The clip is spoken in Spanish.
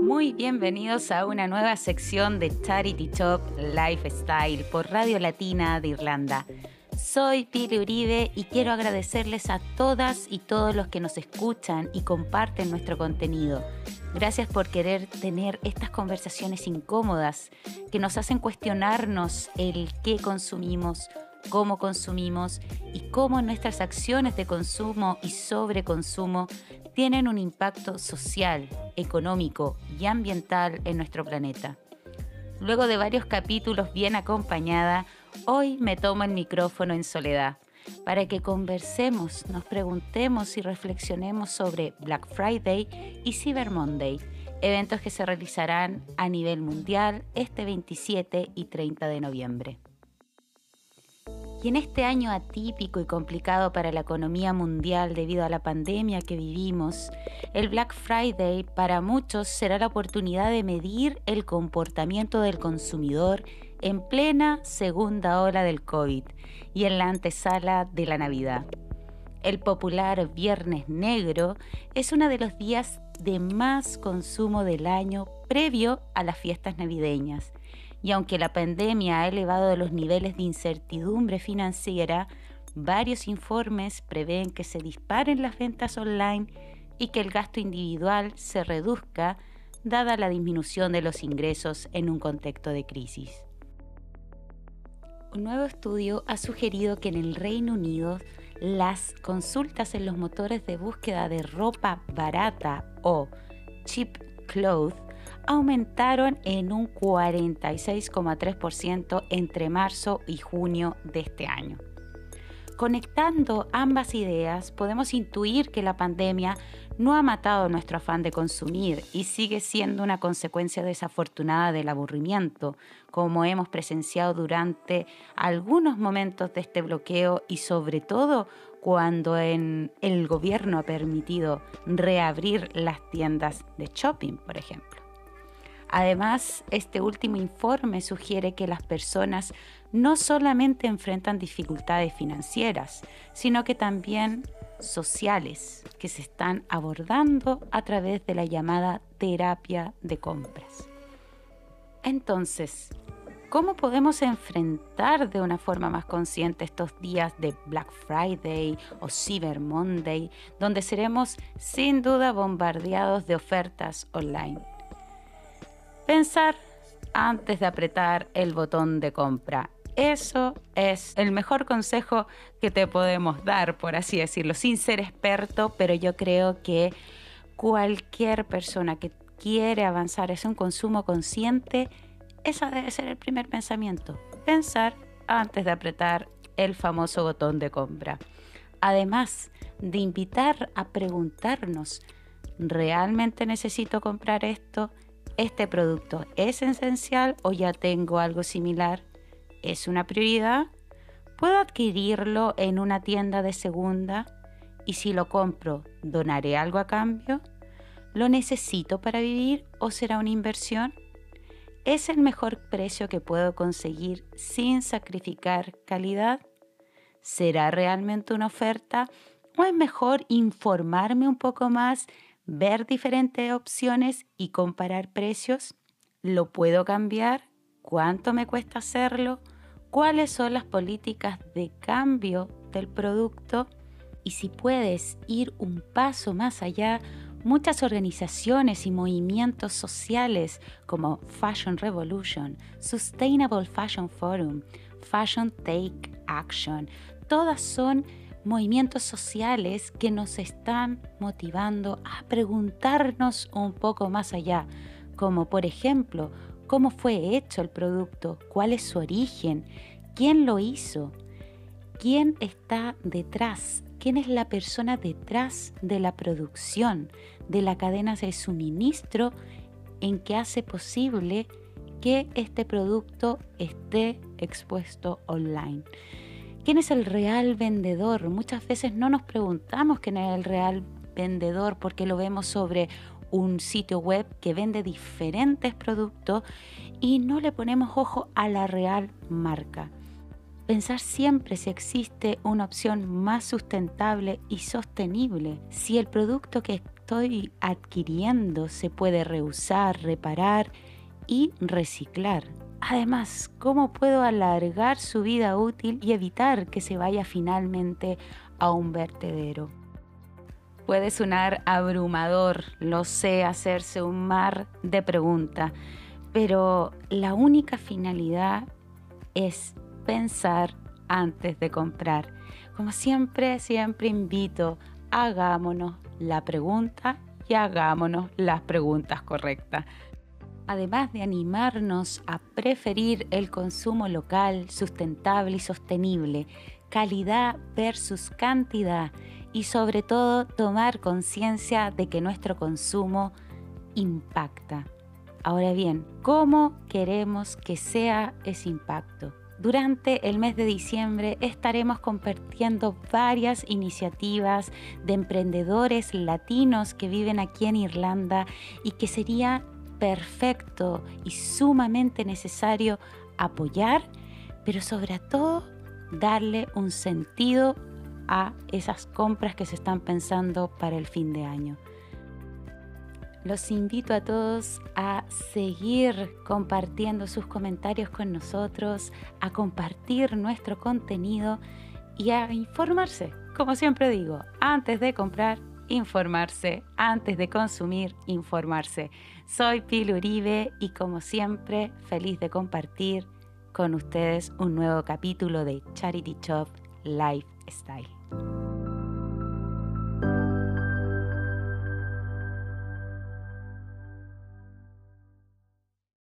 Muy bienvenidos a una nueva sección de Charity Top Lifestyle por Radio Latina de Irlanda. Soy Pili Uribe y quiero agradecerles a todas y todos los que nos escuchan y comparten nuestro contenido. Gracias por querer tener estas conversaciones incómodas que nos hacen cuestionarnos el qué consumimos, cómo consumimos y cómo nuestras acciones de consumo y sobreconsumo tienen un impacto social, económico y ambiental en nuestro planeta. Luego de varios capítulos bien acompañada, hoy me tomo el micrófono en soledad para que conversemos, nos preguntemos y reflexionemos sobre Black Friday y Cyber Monday, eventos que se realizarán a nivel mundial este 27 y 30 de noviembre. Y en este año atípico y complicado para la economía mundial debido a la pandemia que vivimos, el Black Friday para muchos será la oportunidad de medir el comportamiento del consumidor en plena segunda ola del COVID y en la antesala de la Navidad. El popular Viernes Negro es uno de los días de más consumo del año previo a las fiestas navideñas. Y aunque la pandemia ha elevado los niveles de incertidumbre financiera, varios informes prevén que se disparen las ventas online y que el gasto individual se reduzca dada la disminución de los ingresos en un contexto de crisis. Un nuevo estudio ha sugerido que en el Reino Unido las consultas en los motores de búsqueda de ropa barata o cheap clothes aumentaron en un 46,3% entre marzo y junio de este año. Conectando ambas ideas, podemos intuir que la pandemia no ha matado nuestro afán de consumir y sigue siendo una consecuencia desafortunada del aburrimiento, como hemos presenciado durante algunos momentos de este bloqueo y sobre todo cuando el gobierno ha permitido reabrir las tiendas de shopping, por ejemplo. Además, este último informe sugiere que las personas no solamente enfrentan dificultades financieras, sino que también sociales que se están abordando a través de la llamada terapia de compras. Entonces, ¿cómo podemos enfrentar de una forma más consciente estos días de Black Friday o Cyber Monday, donde seremos sin duda bombardeados de ofertas online? Pensar antes de apretar el botón de compra. Eso es el mejor consejo que te podemos dar, por así decirlo, sin ser experto, pero yo creo que cualquier persona que quiere avanzar es un consumo consciente, ese debe ser el primer pensamiento. Pensar antes de apretar el famoso botón de compra. Además de invitar a preguntarnos, ¿realmente necesito comprar esto? Este producto es esencial o ya tengo algo similar, es una prioridad, puedo adquirirlo en una tienda de segunda y si lo compro, donaré algo a cambio, lo necesito para vivir o será una inversión. ¿Es el mejor precio que puedo conseguir sin sacrificar calidad? ¿Será realmente una oferta? ¿O es mejor informarme un poco más ver diferentes opciones y comparar precios. ¿Lo puedo cambiar? ¿Cuánto me cuesta hacerlo? ¿Cuáles son las políticas de cambio del producto? Y si puedes ir un paso más allá, muchas organizaciones y movimientos sociales como Fashion Revolution, Sustainable Fashion Forum, Fashion Take Action, todas son movimientos sociales que nos están motivando a preguntarnos un poco más allá, como por ejemplo, cómo fue hecho el producto, cuál es su origen, quién lo hizo, quién está detrás, quién es la persona detrás de la producción, de la cadena de suministro en que hace posible que este producto esté expuesto online. ¿Quién es el real vendedor? Muchas veces no nos preguntamos quién es el real vendedor porque lo vemos sobre un sitio web que vende diferentes productos y no le ponemos ojo a la real marca. Pensar siempre si existe una opción más sustentable y sostenible, si el producto que estoy adquiriendo se puede reusar, reparar y reciclar. Además, ¿cómo puedo alargar su vida útil y evitar que se vaya finalmente a un vertedero? Puede sonar abrumador, lo sé, hacerse un mar de preguntas, pero la única finalidad es pensar antes de comprar. Como siempre, siempre invito, hagámonos la pregunta y hagámonos las preguntas correctas. Además de animarnos a preferir el consumo local, sustentable y sostenible, calidad versus cantidad y sobre todo tomar conciencia de que nuestro consumo impacta. Ahora bien, ¿cómo queremos que sea ese impacto? Durante el mes de diciembre estaremos compartiendo varias iniciativas de emprendedores latinos que viven aquí en Irlanda y que sería perfecto y sumamente necesario apoyar, pero sobre todo darle un sentido a esas compras que se están pensando para el fin de año. Los invito a todos a seguir compartiendo sus comentarios con nosotros, a compartir nuestro contenido y a informarse. Como siempre digo, antes de comprar, informarse, antes de consumir, informarse. Soy Pil Uribe y como siempre, feliz de compartir con ustedes un nuevo capítulo de Charity Shop Lifestyle.